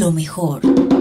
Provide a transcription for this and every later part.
Lo mejor.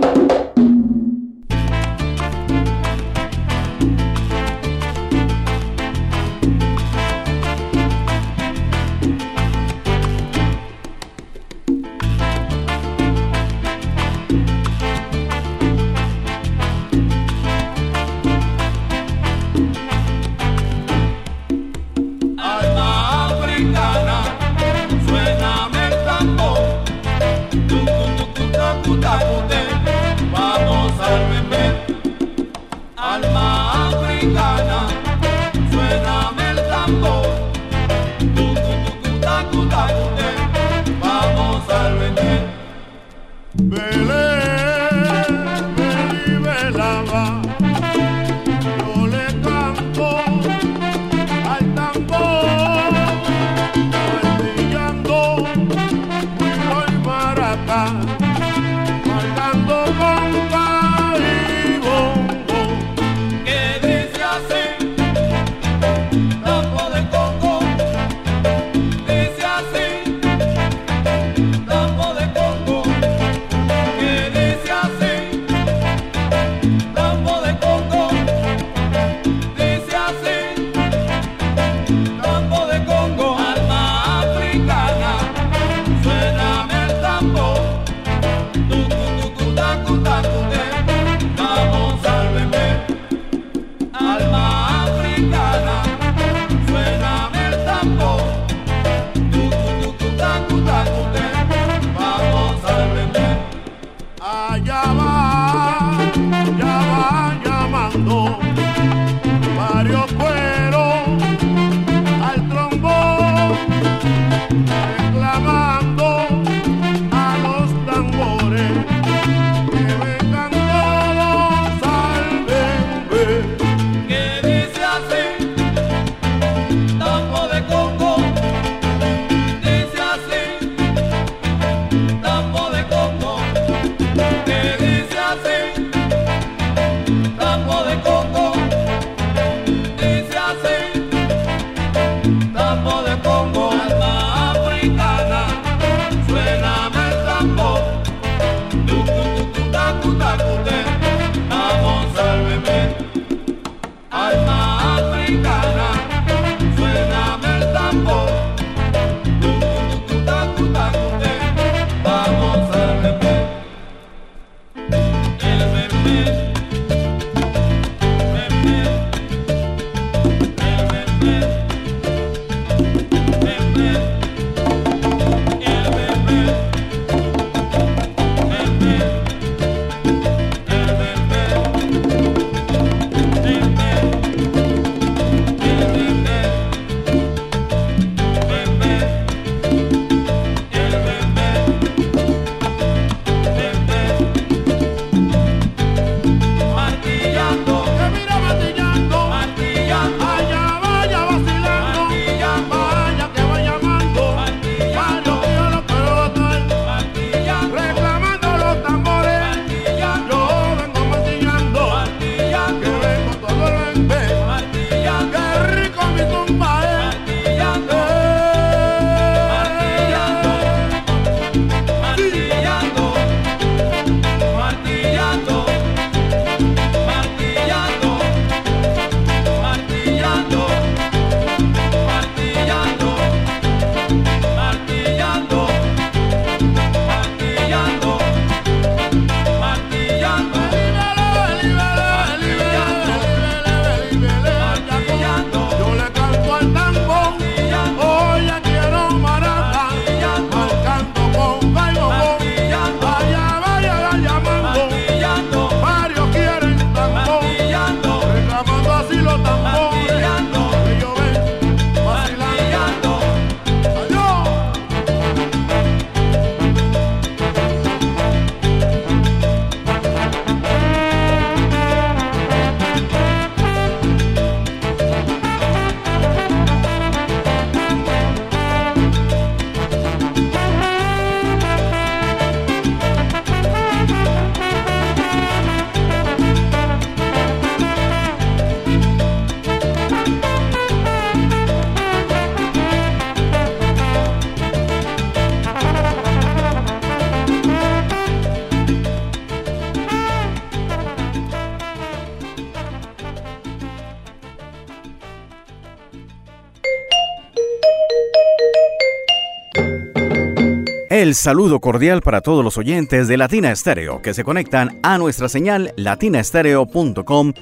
El saludo cordial para todos los oyentes de Latina Estéreo que se conectan a nuestra señal latinaestereo.com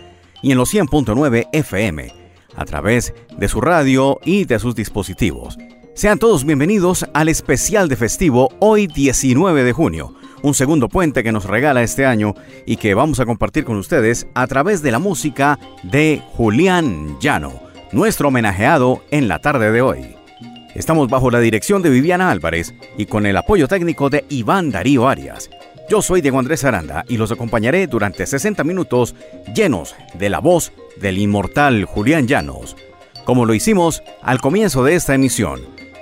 y en los 100.9 FM a través de su radio y de sus dispositivos. Sean todos bienvenidos al especial de festivo hoy 19 de junio, un segundo puente que nos regala este año y que vamos a compartir con ustedes a través de la música de Julián Llano, nuestro homenajeado en la tarde de hoy. Estamos bajo la dirección de Viviana Álvarez y con el apoyo técnico de Iván Darío Arias. Yo soy Diego Andrés Aranda y los acompañaré durante 60 minutos llenos de la voz del inmortal Julián Llanos, como lo hicimos al comienzo de esta emisión.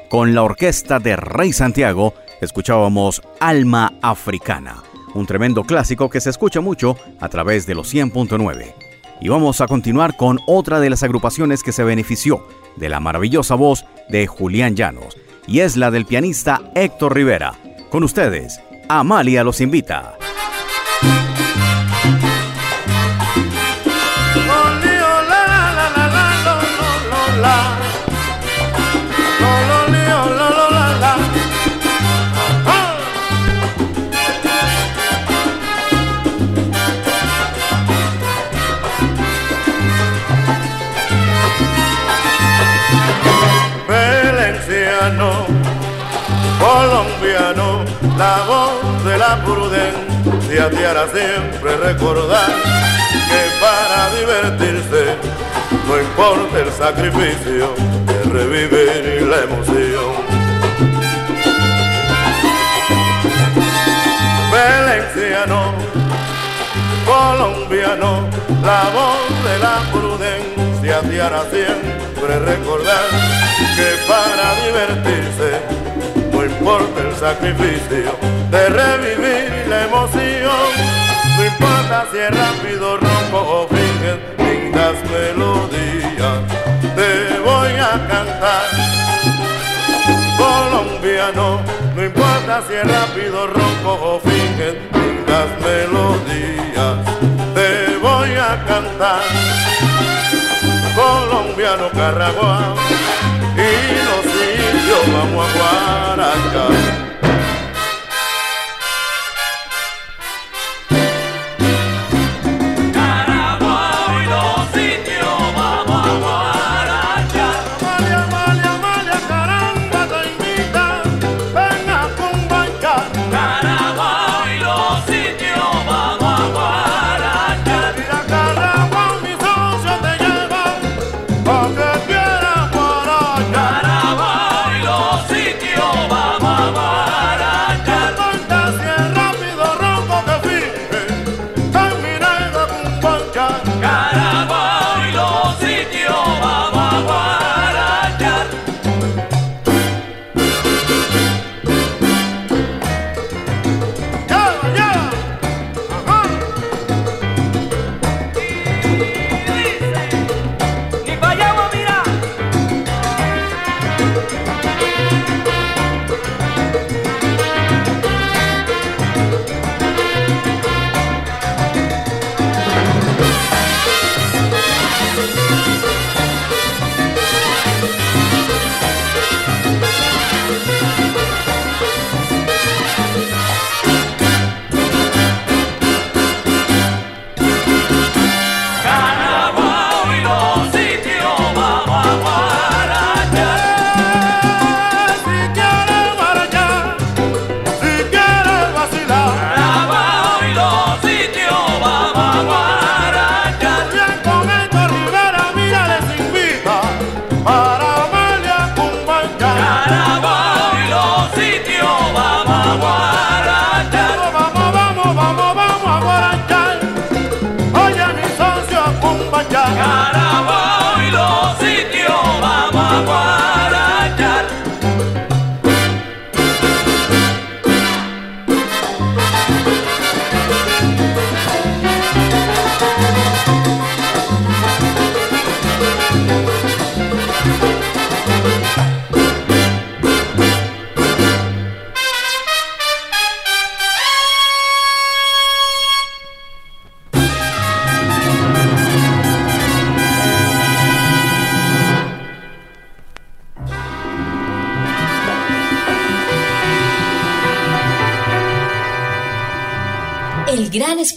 Con la orquesta de Rey Santiago escuchábamos Alma Africana, un tremendo clásico que se escucha mucho a través de los 100.9. Y vamos a continuar con otra de las agrupaciones que se benefició de la maravillosa voz de Julián Llanos, y es la del pianista Héctor Rivera. Con ustedes, Amalia los invita. Prudencia te hará siempre recordar que para divertirse no importa el sacrificio de revivir la emoción. Valenciano, colombiano, la voz de la prudencia te hará siempre recordar que para divertirse importa el sacrificio de revivir la emoción. No importa si es rápido, rompo o finges lindas melodías, te voy a cantar. Colombiano, no importa si es rápido, rompo o finges lindas melodías, te voy a cantar. Colombiano, Carragua vamos a Guaracha.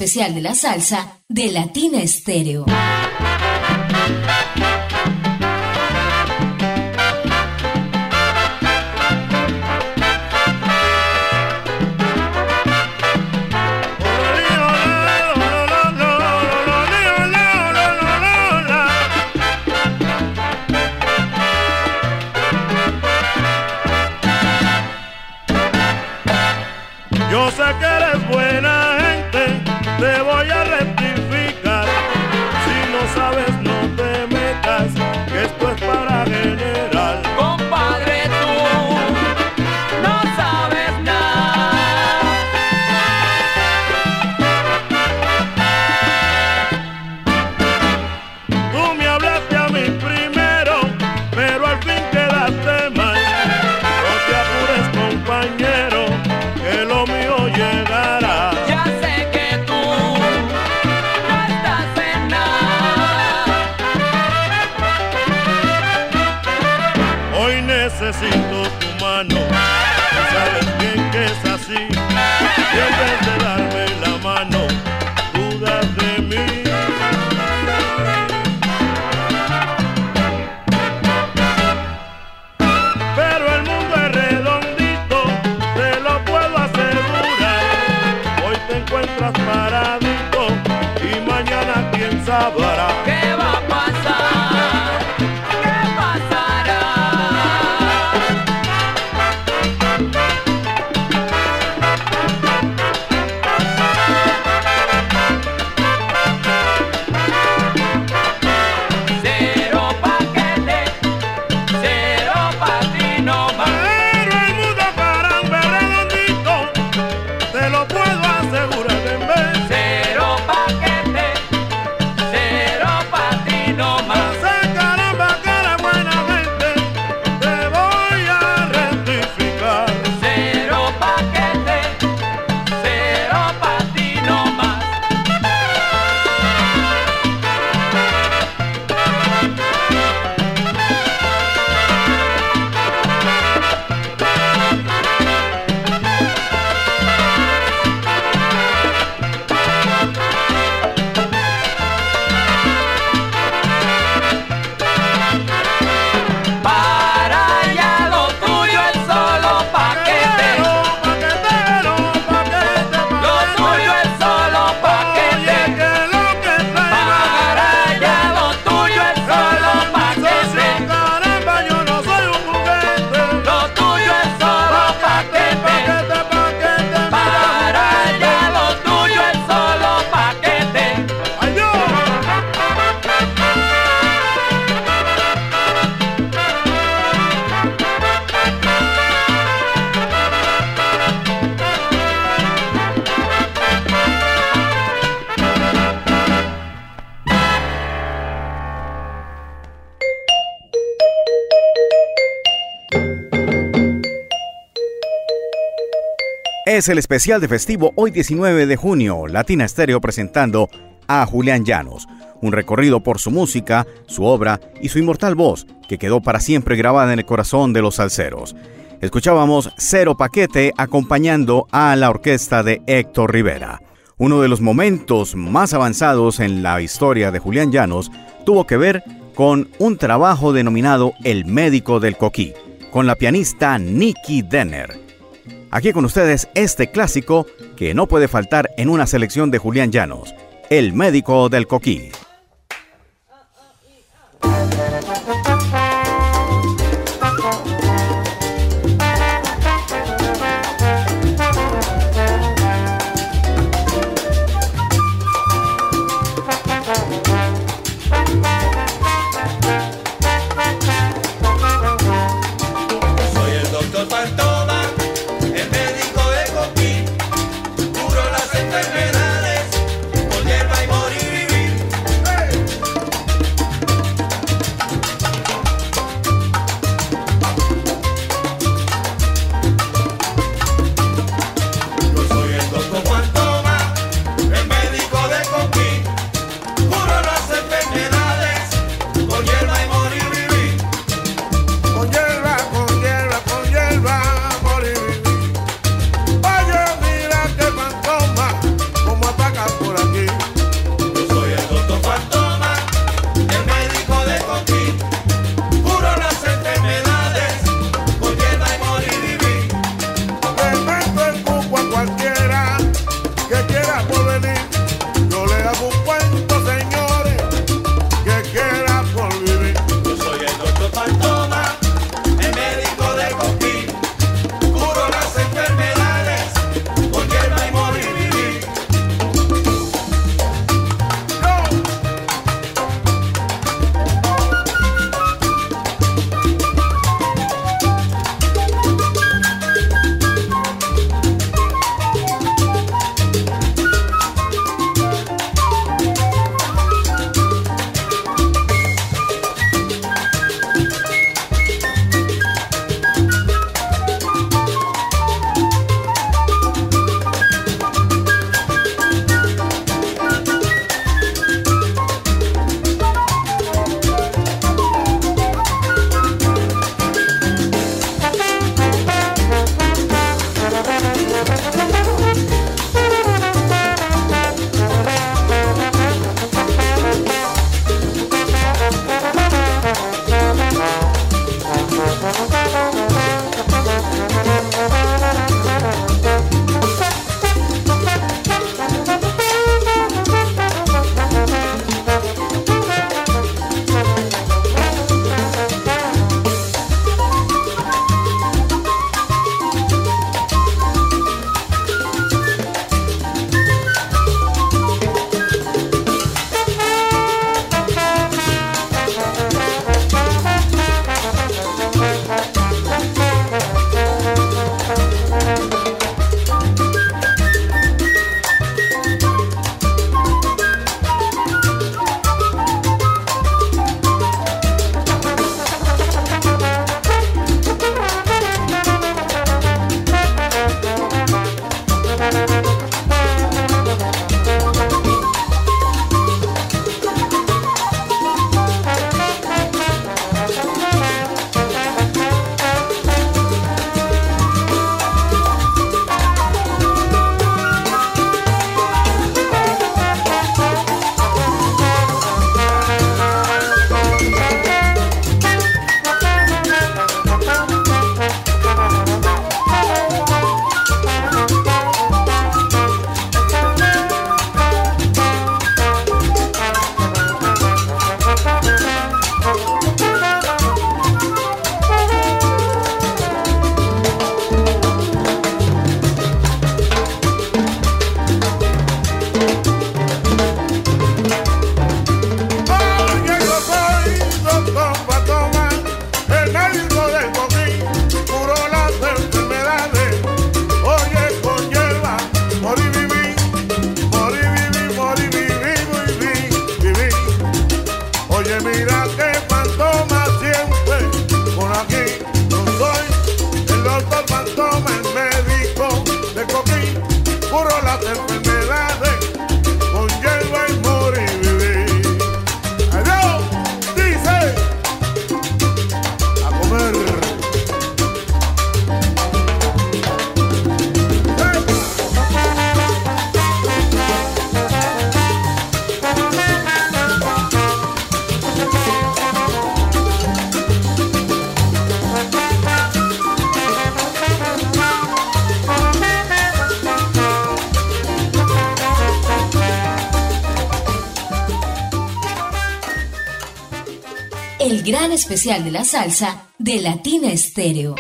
Especial de la salsa de Latina Estéreo. Es el especial de festivo hoy 19 de junio, Latina Estéreo presentando a Julián Llanos, un recorrido por su música, su obra y su inmortal voz que quedó para siempre grabada en el corazón de los salseros. Escuchábamos Cero Paquete acompañando a la orquesta de Héctor Rivera. Uno de los momentos más avanzados en la historia de Julián Llanos tuvo que ver con un trabajo denominado El médico del coquí, con la pianista Nikki Denner. Aquí con ustedes este clásico que no puede faltar en una selección de Julián Llanos, El médico del coquí. Especial de la salsa de Latina Estéreo.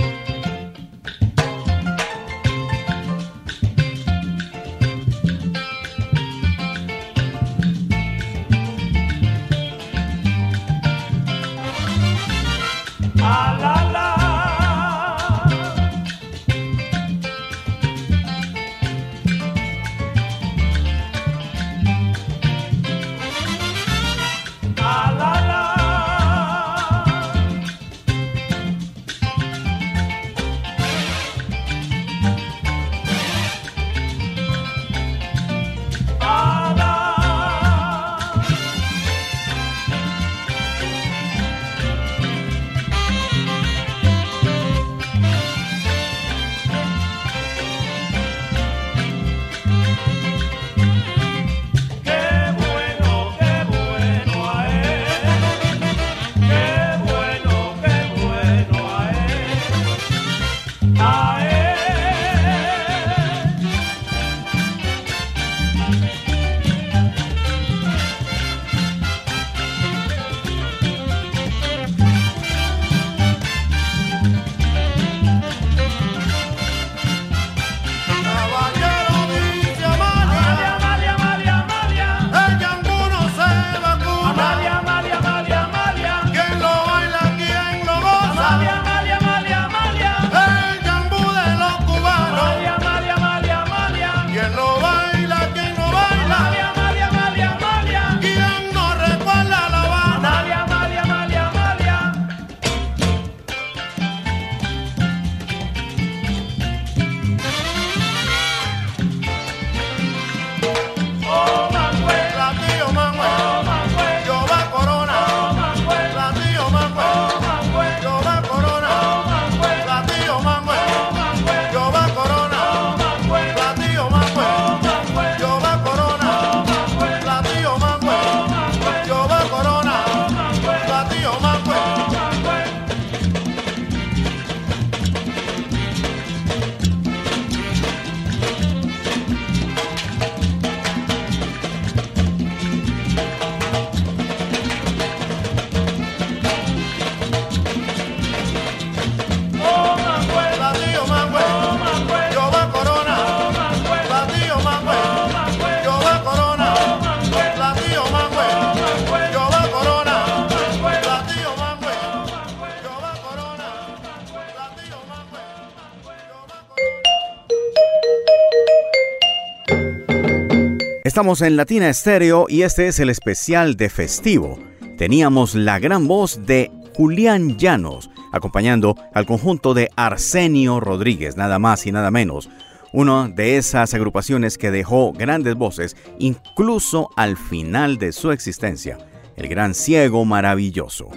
Estamos en Latina Estéreo y este es el especial de festivo. Teníamos la gran voz de Julián Llanos, acompañando al conjunto de Arsenio Rodríguez, nada más y nada menos. Una de esas agrupaciones que dejó grandes voces incluso al final de su existencia, el gran ciego maravilloso.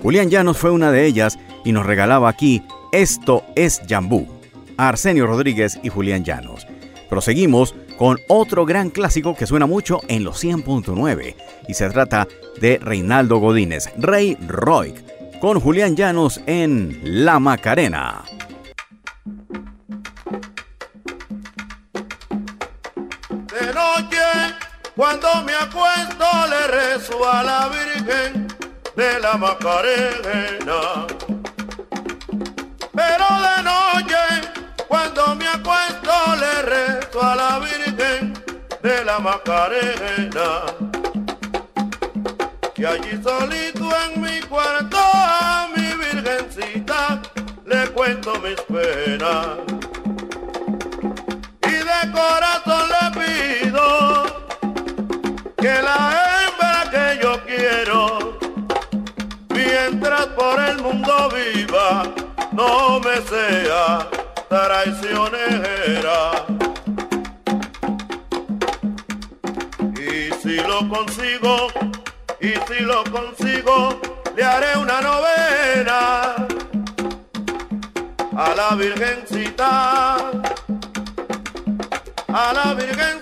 Julián Llanos fue una de ellas y nos regalaba aquí Esto es Jambú, Arsenio Rodríguez y Julián Llanos. Proseguimos con otro gran clásico que suena mucho en los 100.9 y se trata de Reinaldo Godínez, Rey Roy, con Julián Llanos en La Macarena. De noche, cuando me acuesto, le rezo a la Virgen de la Macarena. Pero de noche, cuando me acuesto, le rezo a la Virgen de la Macarena. Y allí solito en mi cuarto a mi virgencita le cuento mis penas. Y de corazón le pido que la hembra que yo quiero, mientras por el mundo viva, no me sea traicionera. si lo consigo, y si lo consigo, le haré una novena a la Virgencita, a la Virgencita.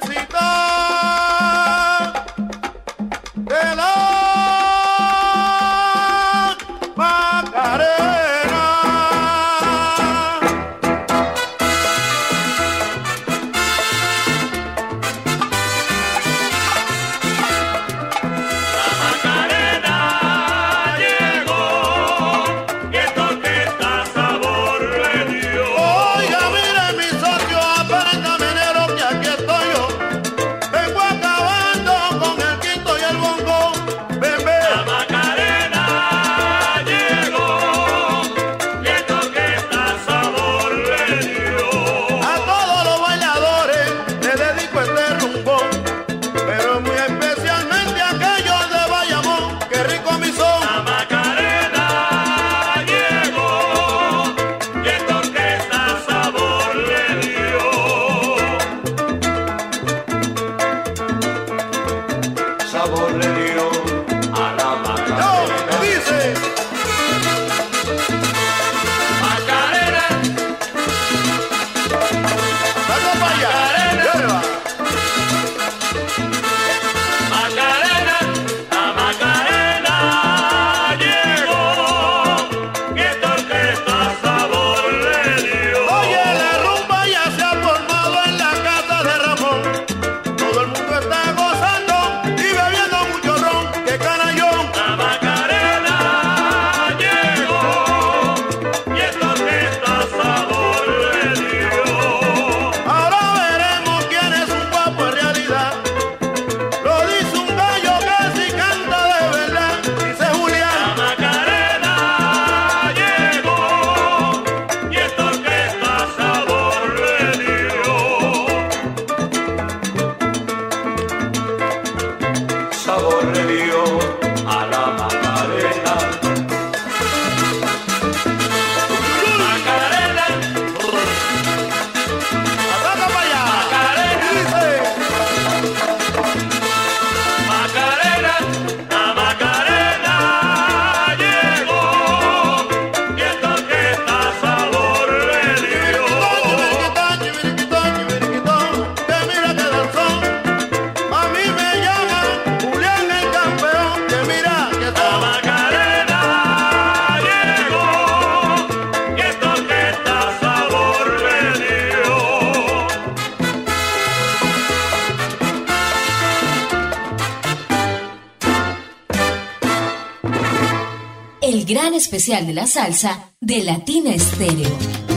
Especial de la salsa de Latina Estéreo.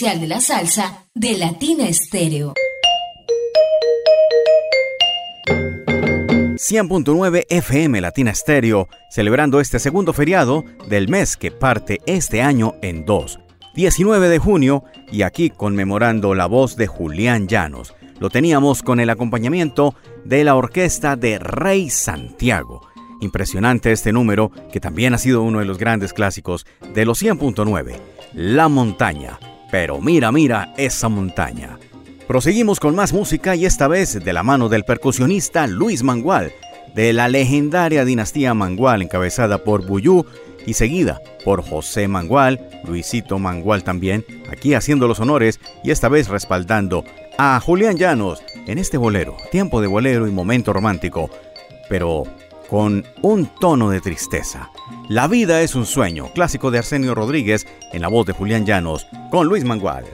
De la salsa de Latina Estéreo. 100.9 FM Latina Estéreo, celebrando este segundo feriado del mes que parte este año en dos. 19 de junio y aquí conmemorando la voz de Julián Llanos. Lo teníamos con el acompañamiento de la orquesta de Rey Santiago. Impresionante este número que también ha sido uno de los grandes clásicos de los 100.9, La Montaña. Pero mira, mira esa montaña. Proseguimos con más música y esta vez de la mano del percusionista Luis Mangual, de la legendaria dinastía Mangual encabezada por Buyú y seguida por José Mangual, Luisito Mangual también, aquí haciendo los honores y esta vez respaldando a Julián Llanos en este bolero, tiempo de bolero y momento romántico, pero con un tono de tristeza. La vida es un sueño, clásico de Arsenio Rodríguez en la voz de Julián Llanos con Luis Mangual.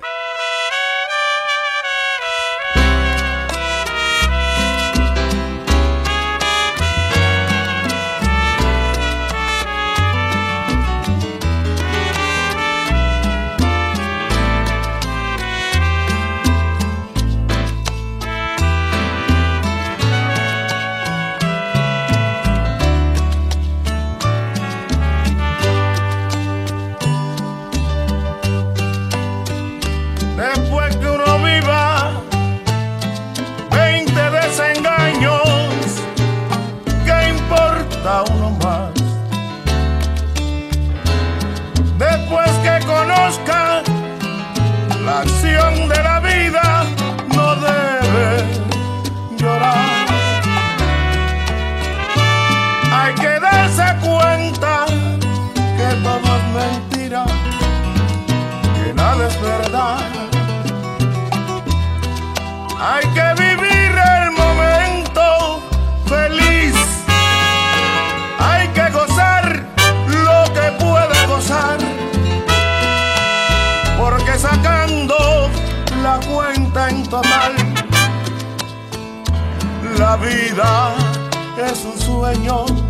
Está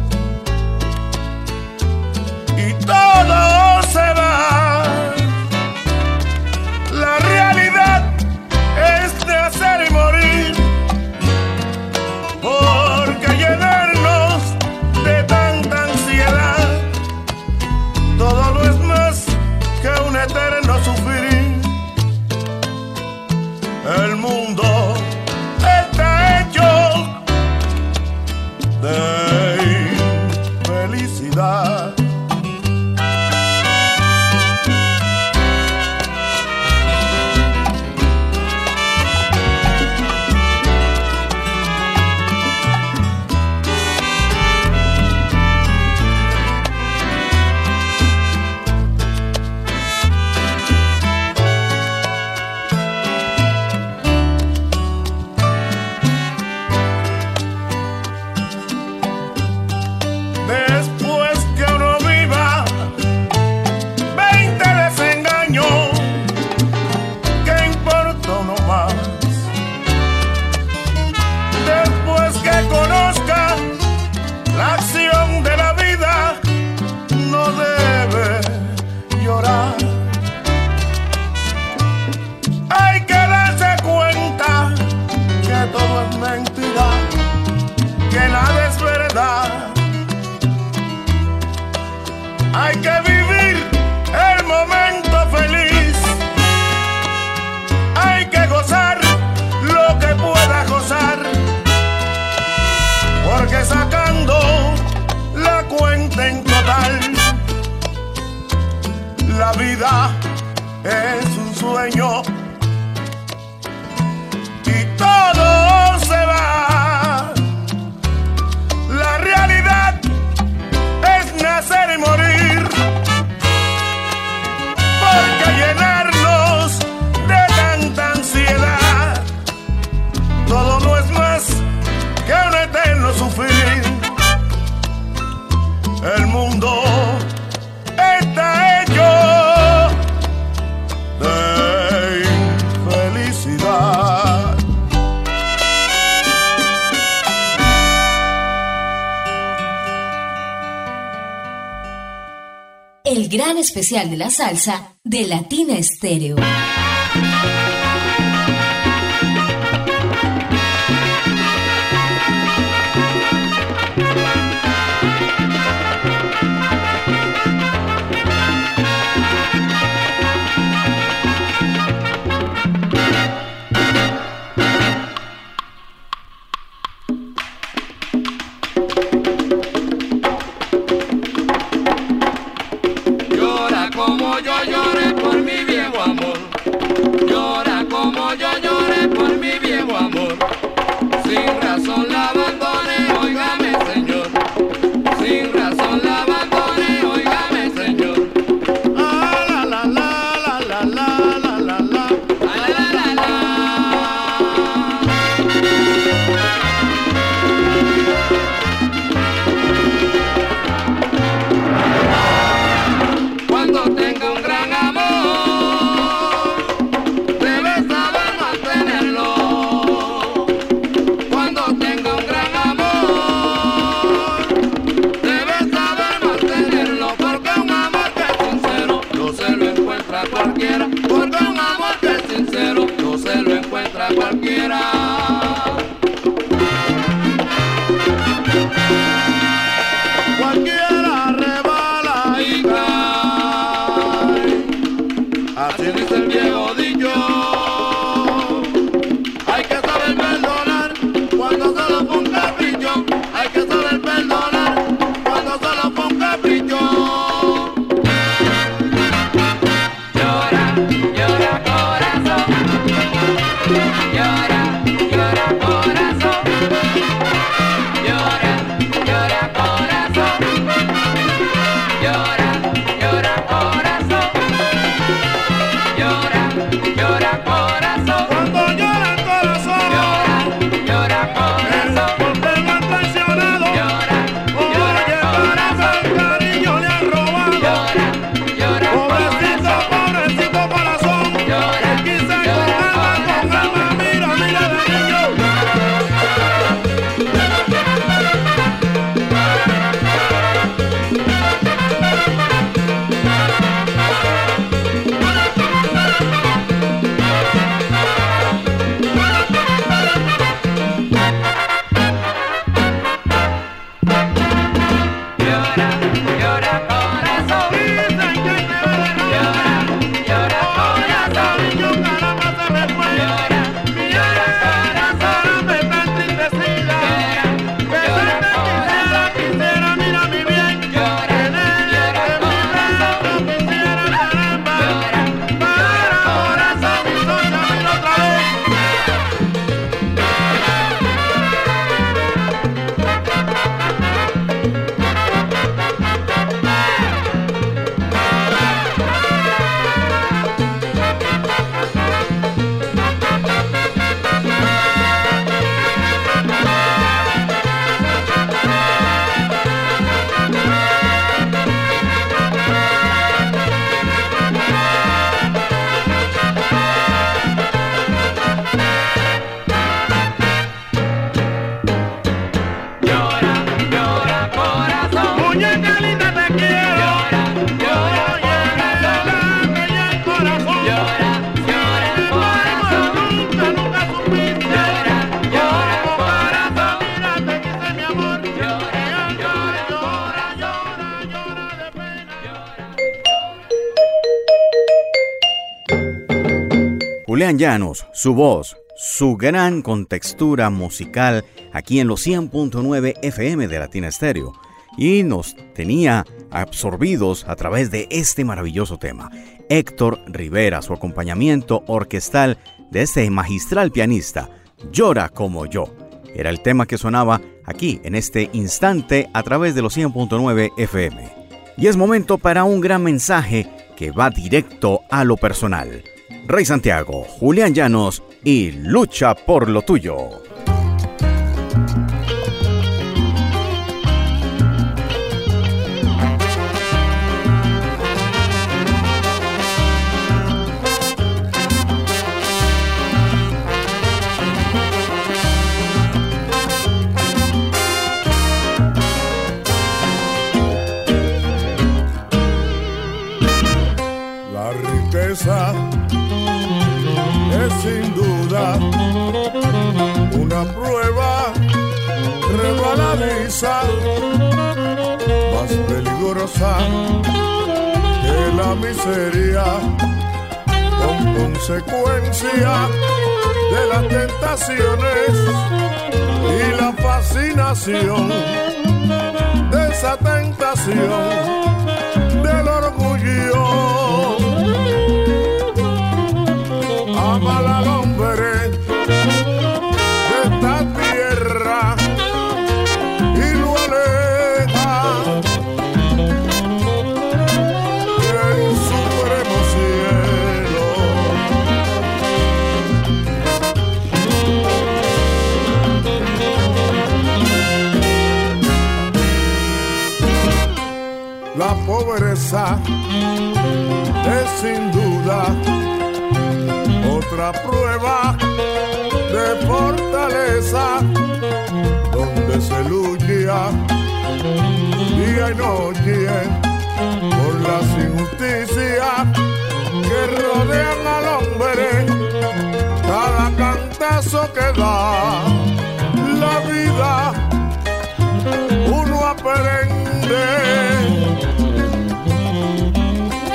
felicidade. Gran especial de la salsa de Latina Estéreo. Su voz, su gran contextura musical aquí en los 100.9 FM de Latina Estéreo y nos tenía absorbidos a través de este maravilloso tema. Héctor Rivera, su acompañamiento orquestal de este magistral pianista, Llora como yo. Era el tema que sonaba aquí en este instante a través de los 100.9 FM. Y es momento para un gran mensaje que va directo a lo personal. Rey Santiago, Julián Llanos y Lucha por lo tuyo. La riqueza más peligrosa que la miseria con consecuencia de las tentaciones y la fascinación de esa tentación noche por las injusticias que rodean al hombre. Cada cantazo que da la vida, uno aprende.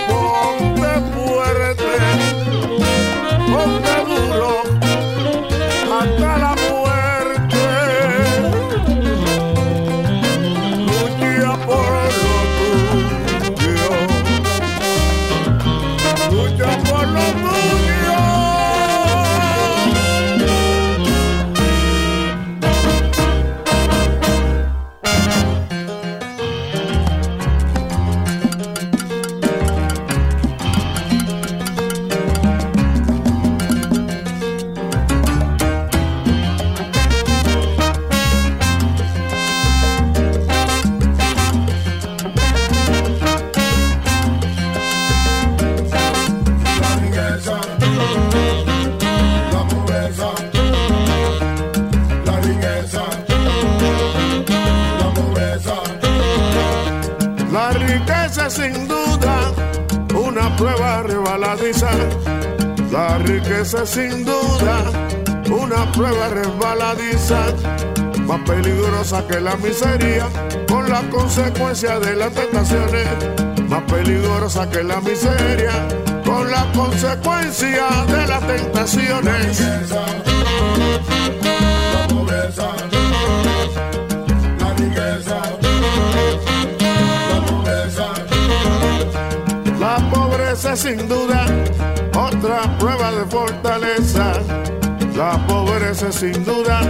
Ponte fuerte ponte La riqueza sin duda una prueba resbaladiza. Más peligrosa que la miseria, con las consecuencias de las tentaciones. Más peligrosa que la miseria, con las consecuencias de las tentaciones. Pobreza es sin duda otra prueba de fortaleza. La pobreza sin duda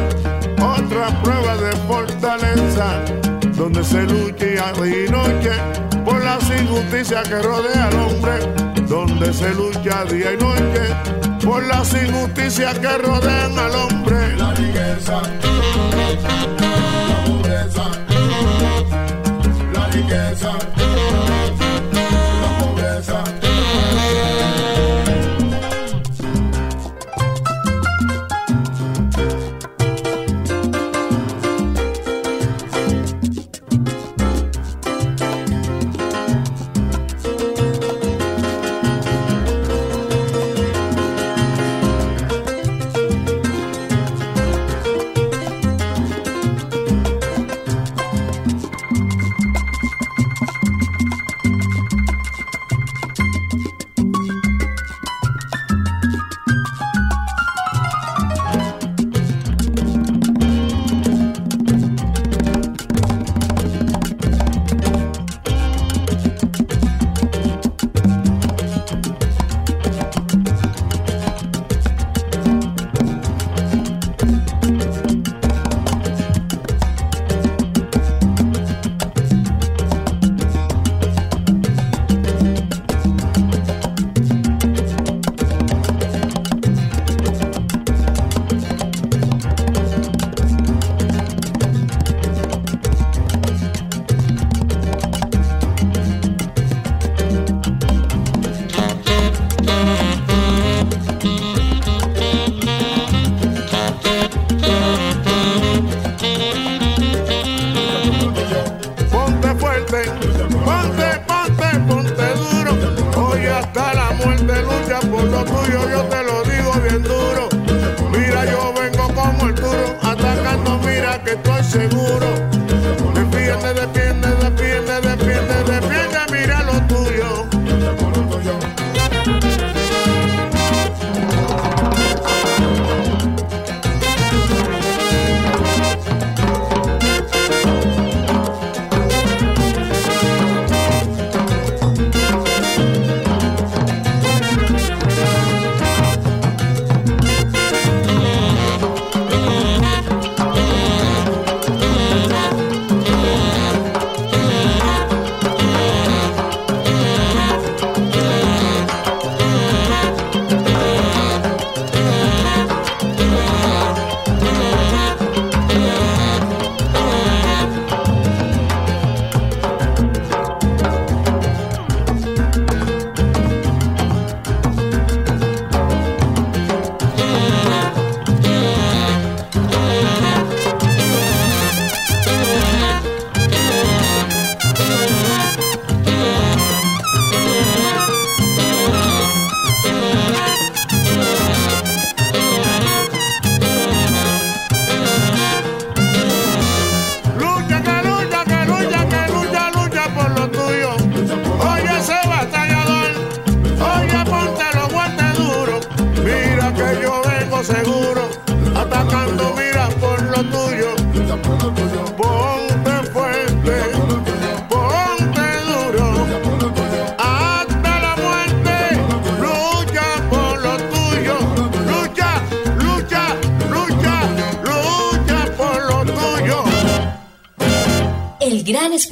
otra prueba de fortaleza. Donde se lucha día y noche por las injusticias que rodea al hombre. Donde se lucha día y noche por las injusticias que rodean al hombre. La riqueza, la pobreza, la riqueza,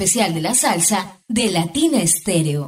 especial de la salsa de Latina Estéreo.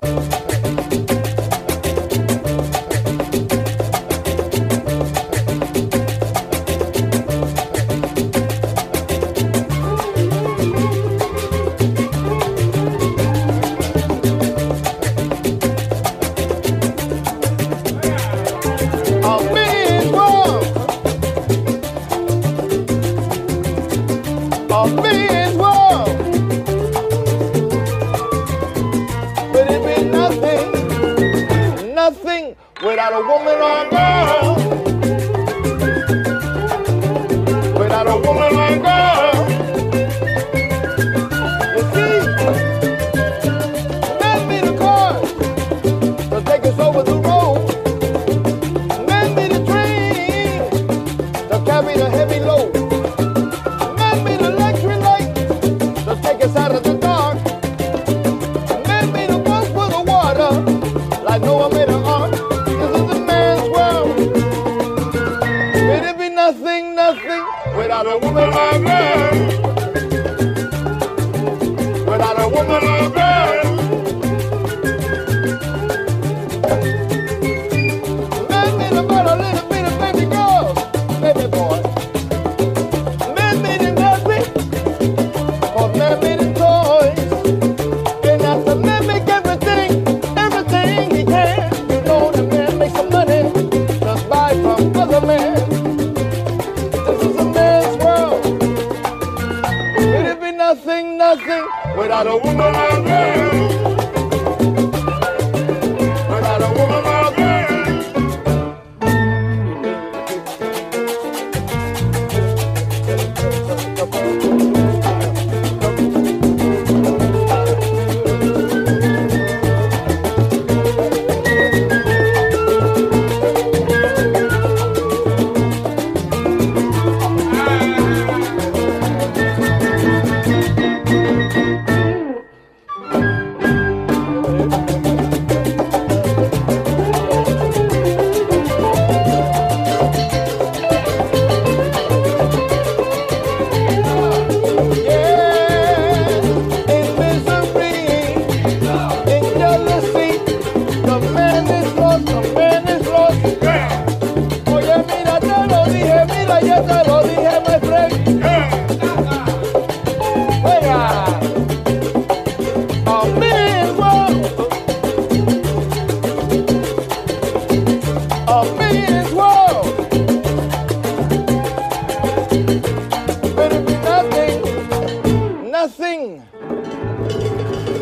be nothing, nothing.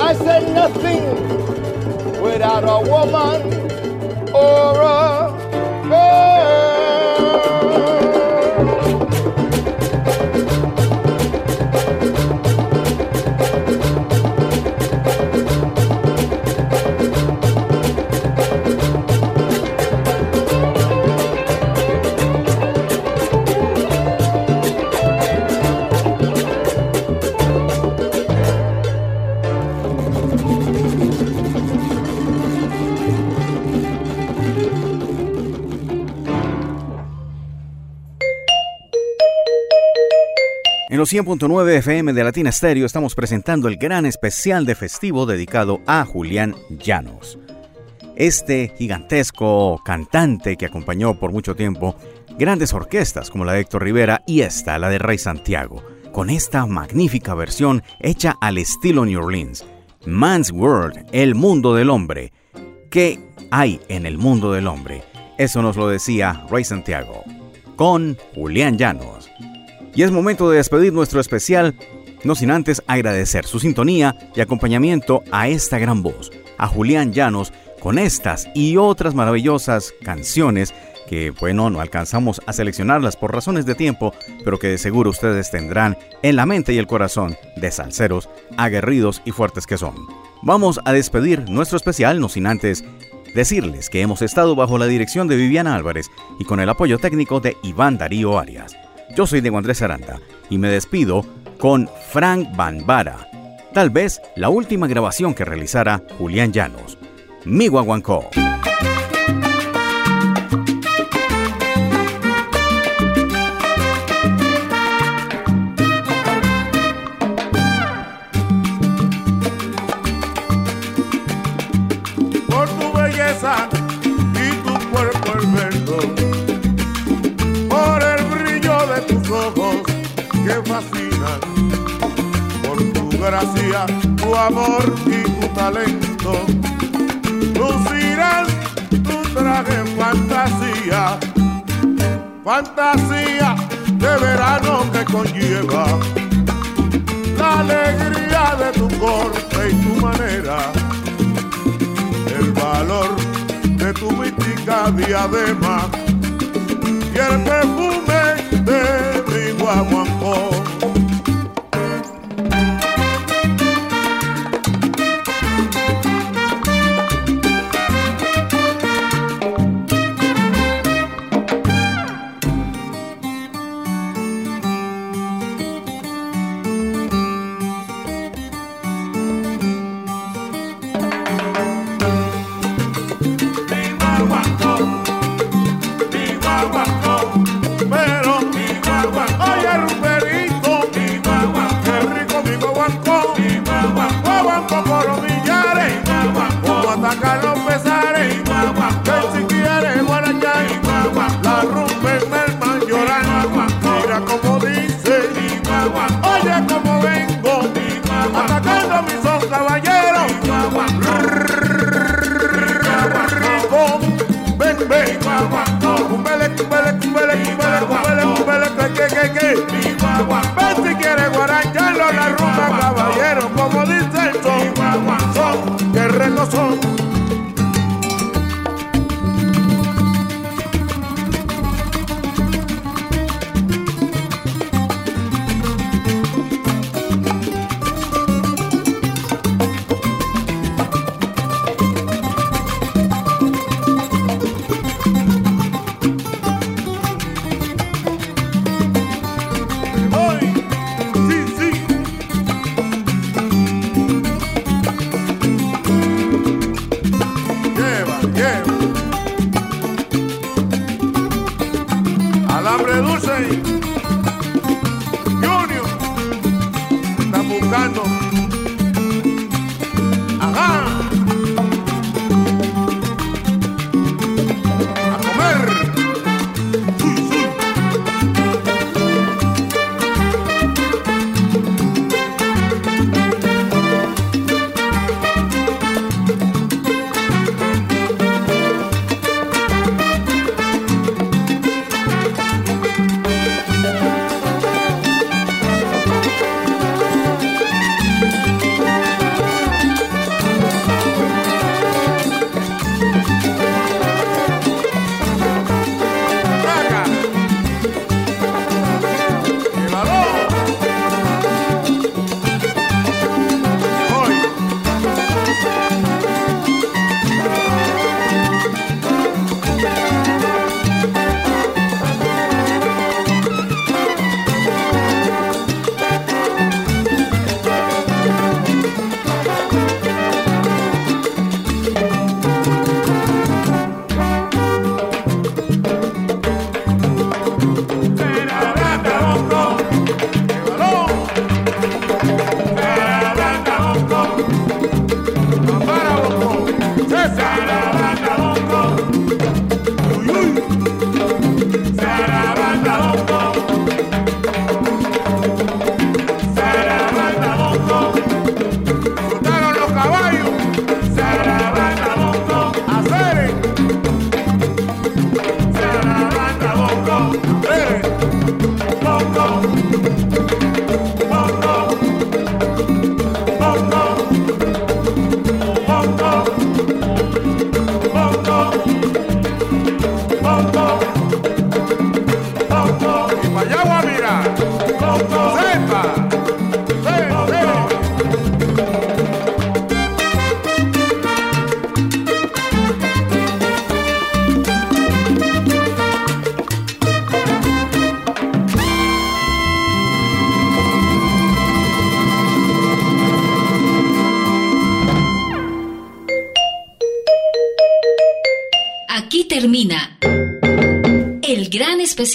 I said nothing without a woman or a En los 100.9 FM de Latina Stereo estamos presentando el gran especial de festivo dedicado a Julián Llanos. Este gigantesco cantante que acompañó por mucho tiempo grandes orquestas como la de Héctor Rivera y esta, la de Rey Santiago, con esta magnífica versión hecha al estilo New Orleans. Man's World, el mundo del hombre. ¿Qué hay en el mundo del hombre? Eso nos lo decía Rey Santiago, con Julián Llanos. Y es momento de despedir nuestro especial, no sin antes agradecer su sintonía y acompañamiento a esta gran voz, a Julián Llanos, con estas y otras maravillosas canciones que, bueno, no alcanzamos a seleccionarlas por razones de tiempo, pero que de seguro ustedes tendrán en la mente y el corazón de salseros, aguerridos y fuertes que son. Vamos a despedir nuestro especial, no sin antes Decirles que hemos estado bajo la dirección de Viviana Álvarez y con el apoyo técnico de Iván Darío Arias. Yo soy Diego Andrés Aranda y me despido con Frank Banbara, tal vez la última grabación que realizara Julián Llanos. Mi guaguancó. Amor y tu talento. Lucirás tu traje fantasía, fantasía de verano que conlleva la alegría de tu corte y tu manera, el valor de tu mística diadema y el perfume de mi guaguancó.